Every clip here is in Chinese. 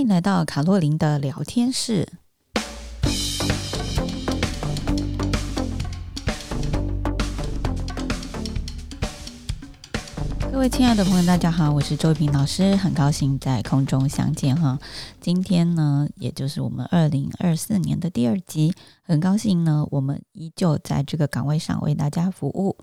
欢迎来到卡洛琳的聊天室。各位亲爱的朋友，大家好，我是周平老师，很高兴在空中相见哈。今天呢，也就是我们二零二四年的第二集，很高兴呢，我们依旧在这个岗位上为大家服务。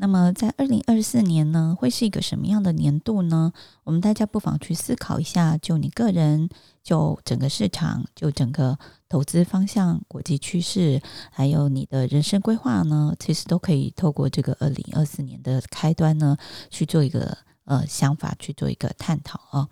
那么，在二零二四年呢，会是一个什么样的年度呢？我们大家不妨去思考一下，就你个人，就整个市场，就整个投资方向、国际趋势，还有你的人生规划呢，其实都可以透过这个二零二四年的开端呢，去做一个呃想法，去做一个探讨啊。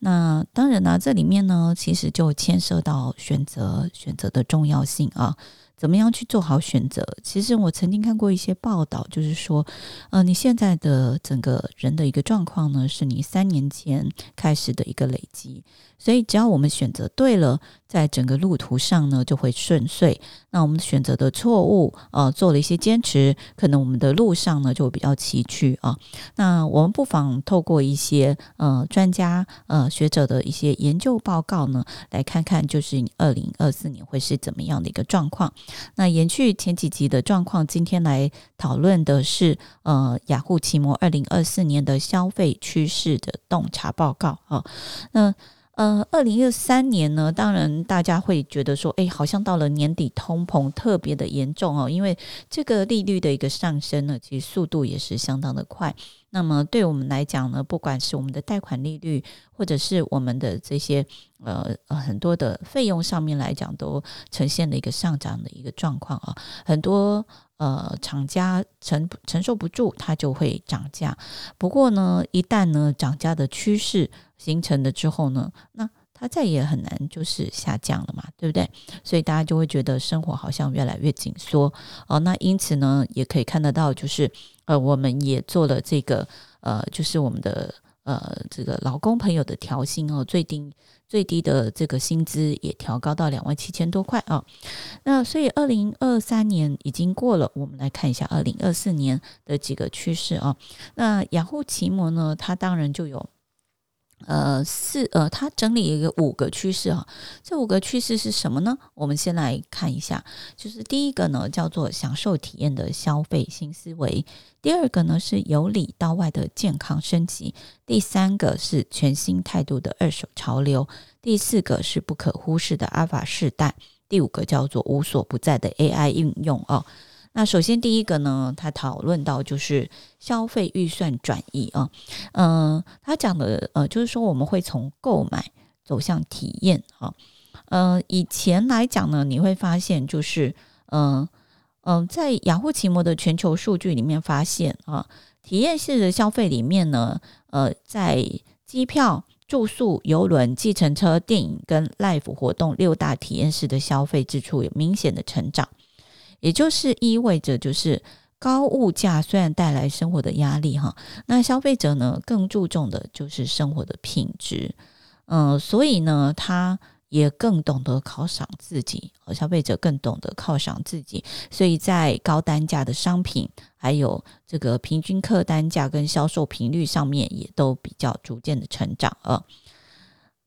那当然呢，这里面呢，其实就牵涉到选择，选择的重要性啊。怎么样去做好选择？其实我曾经看过一些报道，就是说，呃，你现在的整个人的一个状况呢，是你三年前开始的一个累积。所以，只要我们选择对了，在整个路途上呢，就会顺遂。那我们选择的错误，呃，做了一些坚持，可能我们的路上呢就会比较崎岖啊。那我们不妨透过一些呃专家呃学者的一些研究报告呢，来看看就是你二零二四年会是怎么样的一个状况。那延续前几集的状况，今天来讨论的是呃雅虎奇摩二零二四年的消费趋势的洞察报告啊。那呃，二零二三年呢，当然大家会觉得说，哎，好像到了年底，通膨特别的严重哦，因为这个利率的一个上升呢，其实速度也是相当的快。那么对我们来讲呢，不管是我们的贷款利率，或者是我们的这些呃呃很多的费用上面来讲，都呈现了一个上涨的一个状况啊，很多。呃，厂家承承受不住，它就会涨价。不过呢，一旦呢涨价的趋势形成了之后呢，那它再也很难就是下降了嘛，对不对？所以大家就会觉得生活好像越来越紧缩哦。那因此呢，也可以看得到，就是呃，我们也做了这个呃，就是我们的呃这个劳工朋友的调薪哦，最低。最低的这个薪资也调高到两万七千多块啊，那所以二零二三年已经过了，我们来看一下二零二四年的几个趋势啊。那雅护奇摩呢，它当然就有。呃，四呃，它整理一个五个趋势啊，这五个趋势是什么呢？我们先来看一下，就是第一个呢叫做享受体验的消费新思维，第二个呢是由里到外的健康升级，第三个是全新态度的二手潮流，第四个是不可忽视的阿法世代，第五个叫做无所不在的 AI 应用哦。那首先第一个呢，他讨论到就是消费预算转移啊，嗯、他讲的呃，就是说我们会从购买走向体验啊，呃，以前来讲呢，你会发现就是嗯嗯、在雅虎奇摩的全球数据里面发现啊，体验式的消费里面呢，呃，在机票、住宿、邮轮、计程车、电影跟 Live 活动六大体验式的消费支出有明显的成长。也就是意味着，就是高物价虽然带来生活的压力哈，那消费者呢更注重的就是生活的品质，嗯，所以呢，他也更懂得犒赏自己，和消费者更懂得犒赏自己，所以在高单价的商品，还有这个平均客单价跟销售频率上面，也都比较逐渐的成长啊，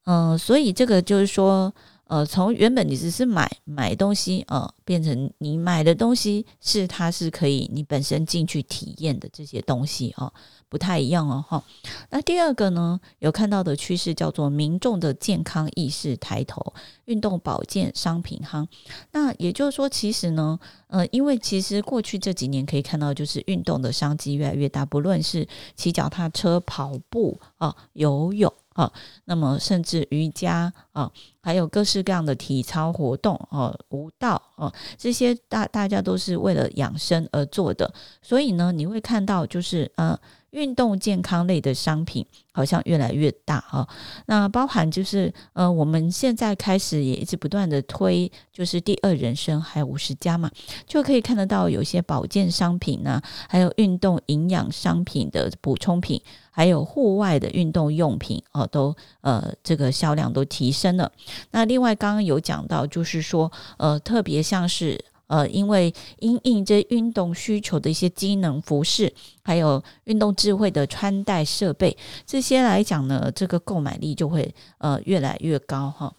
嗯，所以这个就是说。呃，从原本你只是买买东西，呃，变成你买的东西是它是可以你本身进去体验的这些东西哦，不太一样哦哈。那第二个呢，有看到的趋势叫做民众的健康意识抬头，运动保健商品哈。那也就是说，其实呢，呃，因为其实过去这几年可以看到，就是运动的商机越来越大，不论是骑脚踏车、跑步啊、游泳。啊，那么甚至瑜伽啊，还有各式各样的体操活动啊，舞蹈啊，这些大大家都是为了养生而做的，所以呢，你会看到就是呃。运动健康类的商品好像越来越大哈，那包含就是呃，我们现在开始也一直不断的推，就是第二人生还有五十加嘛，就可以看得到有些保健商品呢，还有运动营养商品的补充品，还有户外的运动用品哦，都呃这个销量都提升了。那另外刚刚有讲到，就是说呃，特别像是。呃，因为因应这运动需求的一些机能服饰，还有运动智慧的穿戴设备，这些来讲呢，这个购买力就会呃越来越高哈。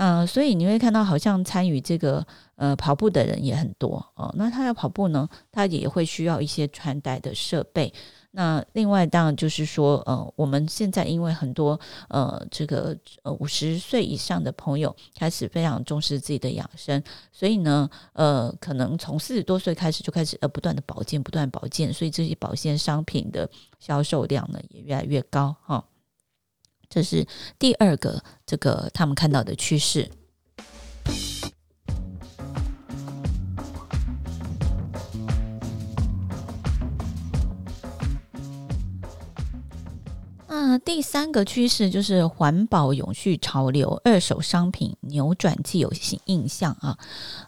嗯、所以你会看到，好像参与这个呃跑步的人也很多哦。那他要跑步呢，他也会需要一些穿戴的设备。那另外当然就是说，呃，我们现在因为很多呃这个呃五十岁以上的朋友开始非常重视自己的养生，所以呢，呃，可能从四十多岁开始就开始呃不断的保健，不断保健，所以这些保健商品的销售量呢也越来越高哈。这是第二个，这个他们看到的趋势。那第三个趋势就是环保永续潮流，二手商品扭转既有印象啊。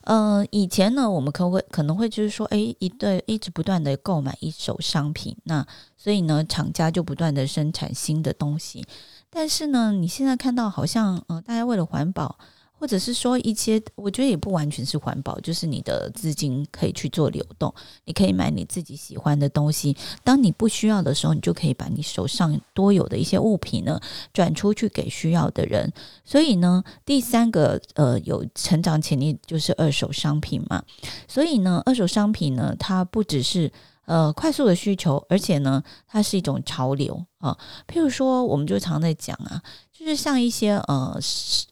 呃，以前呢，我们可会可能会就是说，哎，一对一直不断的购买一手商品，那所以呢，厂家就不断的生产新的东西。但是呢，你现在看到好像，呃，大家为了环保，或者是说一些，我觉得也不完全是环保，就是你的资金可以去做流动，你可以买你自己喜欢的东西。当你不需要的时候，你就可以把你手上多有的一些物品呢，转出去给需要的人。所以呢，第三个呃有成长潜力就是二手商品嘛。所以呢，二手商品呢，它不只是。呃，快速的需求，而且呢，它是一种潮流啊。譬如说，我们就常在讲啊，就是像一些呃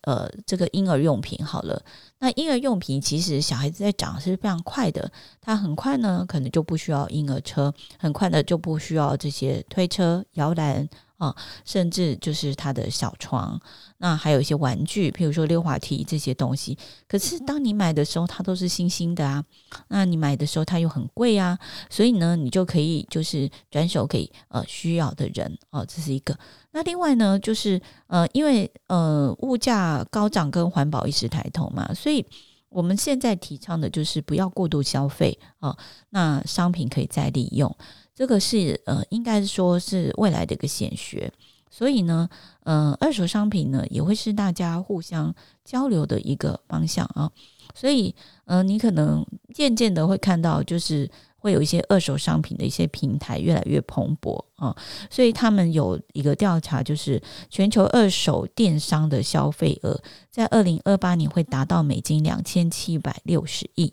呃这个婴儿用品好了，那婴儿用品其实小孩子在长是非常快的，他很快呢，可能就不需要婴儿车，很快的就不需要这些推车、摇篮。啊，甚至就是他的小床，那还有一些玩具，譬如说溜滑梯这些东西。可是当你买的时候，它都是新兴的啊。那你买的时候，它又很贵啊。所以呢，你就可以就是转手给呃需要的人哦，这是一个。那另外呢，就是呃，因为呃物价高涨跟环保意识抬头嘛，所以我们现在提倡的就是不要过度消费啊。那商品可以再利用。这个是呃，应该说是未来的一个显学，所以呢，呃，二手商品呢也会是大家互相交流的一个方向啊。所以，呃，你可能渐渐的会看到，就是会有一些二手商品的一些平台越来越蓬勃啊。所以他们有一个调查，就是全球二手电商的消费额在二零二八年会达到美金两千七百六十亿。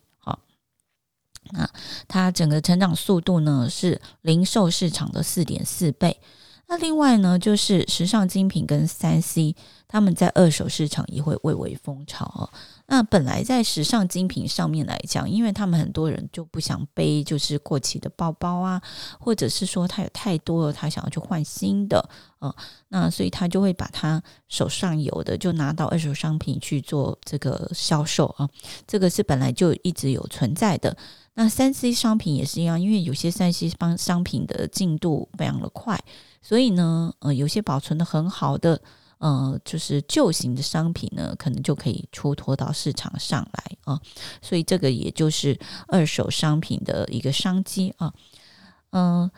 那它整个成长速度呢是零售市场的四点四倍。那另外呢，就是时尚精品跟三 C，他们在二手市场也会蔚为风潮哦。那本来在时尚精品上面来讲，因为他们很多人就不想背就是过期的包包啊，或者是说他有太多了，他想要去换新的啊，那所以他就会把他手上有的就拿到二手商品去做这个销售啊。这个是本来就一直有存在的。那三 C 商品也是一样，因为有些三 C 商商品的进度非常的快，所以呢，呃，有些保存的很好的，呃，就是旧型的商品呢，可能就可以出脱到市场上来啊。所以这个也就是二手商品的一个商机啊。嗯、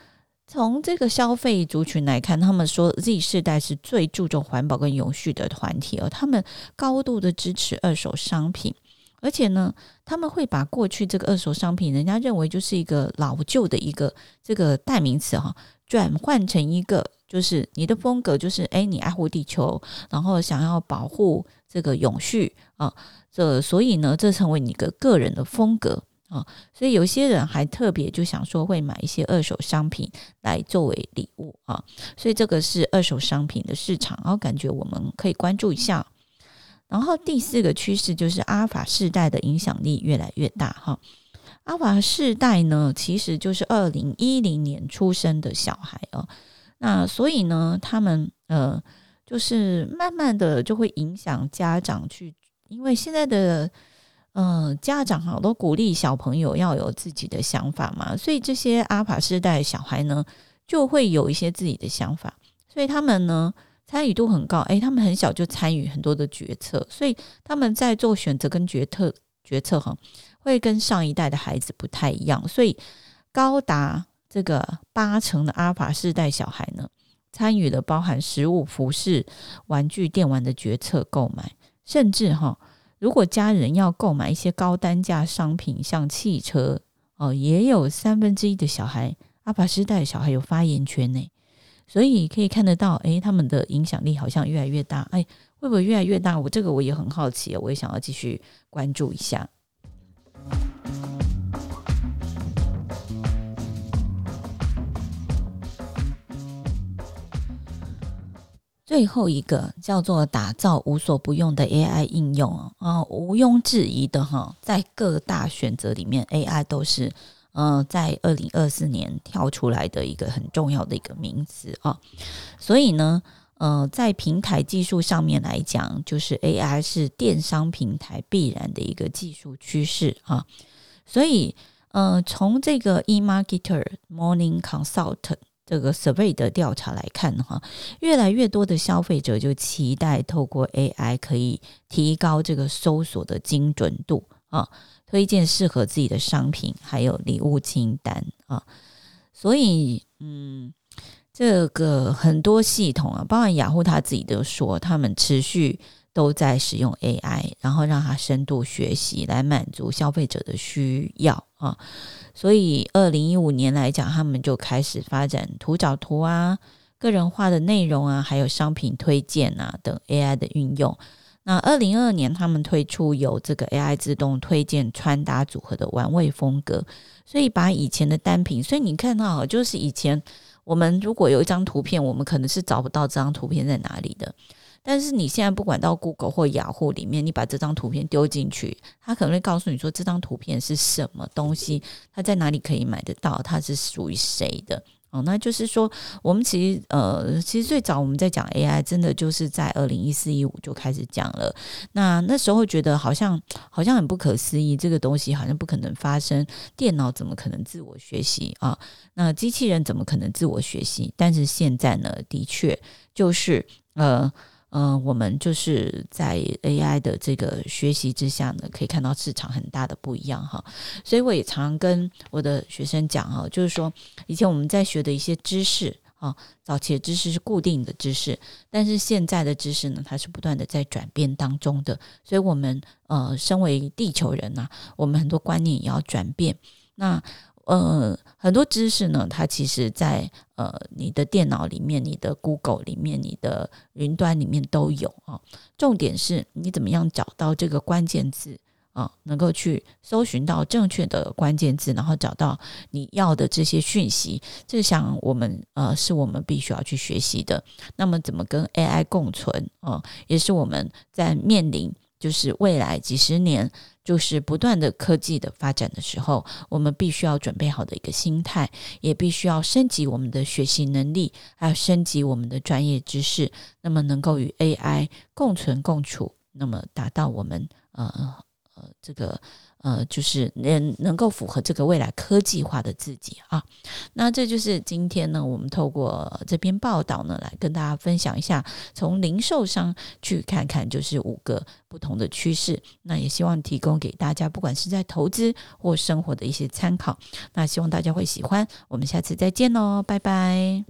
从这个消费族群来看，他们说 Z 世代是最注重环保跟永续的团体，而他们高度的支持二手商品。而且呢，他们会把过去这个二手商品，人家认为就是一个老旧的一个这个代名词哈，转换成一个就是你的风格，就是诶，你爱护地球，然后想要保护这个永续啊，这所以呢，这成为你的个人的风格啊，所以有些人还特别就想说会买一些二手商品来作为礼物啊，所以这个是二手商品的市场，然后感觉我们可以关注一下。然后第四个趋势就是阿尔法世代的影响力越来越大哈。阿尔法世代呢，其实就是二零一零年出生的小孩哦。那所以呢，他们呃，就是慢慢的就会影响家长去，因为现在的呃家长哈都鼓励小朋友要有自己的想法嘛，所以这些阿尔法世代小孩呢，就会有一些自己的想法，所以他们呢。参与度很高，诶，他们很小就参与很多的决策，所以他们在做选择跟决策决策哈，会跟上一代的孩子不太一样，所以高达这个八成的阿法世代小孩呢，参与了包含食物、服饰、玩具、电玩的决策购买，甚至哈，如果家人要购买一些高单价商品，像汽车哦，也有三分之一的小孩，阿法世代的小孩有发言权呢。所以可以看得到，诶，他们的影响力好像越来越大。哎，会不会越来越大？我这个我也很好奇，我也想要继续关注一下。最后一个叫做打造无所不用的 AI 应用啊，啊，毋庸置疑的哈，在各大选择里面，AI 都是呃，在二零二四年跳出来的一个很重要的一个名词啊。所以呢，呃，在平台技术上面来讲，就是 AI 是电商平台必然的一个技术趋势啊。所以，呃，从这个 eMarketer Morning Consult。这个 survey 的调查来看哈，越来越多的消费者就期待透过 AI 可以提高这个搜索的精准度啊，推荐适合自己的商品，还有礼物清单啊。所以，嗯，这个很多系统啊，包括雅虎他自己都说，他们持续都在使用 AI，然后让它深度学习来满足消费者的需要啊。所以，二零一五年来讲，他们就开始发展图找图啊、个人化的内容啊，还有商品推荐啊等 AI 的运用。那二零二二年，他们推出有这个 AI 自动推荐穿搭组合的玩味风格，所以把以前的单品，所以你看到，就是以前我们如果有一张图片，我们可能是找不到这张图片在哪里的。但是你现在不管到 Google 或雅虎里面，你把这张图片丢进去，它可能会告诉你说，这张图片是什么东西，它在哪里可以买得到，它是属于谁的哦。那就是说，我们其实呃，其实最早我们在讲 AI，真的就是在二零一四一五就开始讲了。那那时候觉得好像好像很不可思议，这个东西好像不可能发生，电脑怎么可能自我学习啊？那机器人怎么可能自我学习？但是现在呢，的确就是呃。嗯、我们就是在 AI 的这个学习之下呢，可以看到市场很大的不一样哈。所以我也常跟我的学生讲哈，就是说以前我们在学的一些知识啊，早期的知识是固定的知识，但是现在的知识呢，它是不断的在转变当中的。所以，我们呃，身为地球人呐、我们很多观念也要转变。那呃，很多知识呢，它其实在呃你的电脑里面、你的 Google 里面、你的云端里面都有啊。重点是你怎么样找到这个关键字啊，能够去搜寻到正确的关键字，然后找到你要的这些讯息。这想我们呃是我们必须要去学习的。那么怎么跟 AI 共存啊，也是我们在面临就是未来几十年。就是不断的科技的发展的时候，我们必须要准备好的一个心态，也必须要升级我们的学习能力，还有升级我们的专业知识，那么能够与 AI 共存共处，那么达到我们呃呃这个。呃，就是能能够符合这个未来科技化的自己啊，那这就是今天呢，我们透过这篇报道呢，来跟大家分享一下，从零售商去看看，就是五个不同的趋势。那也希望提供给大家，不管是在投资或生活的一些参考。那希望大家会喜欢，我们下次再见喽，拜拜。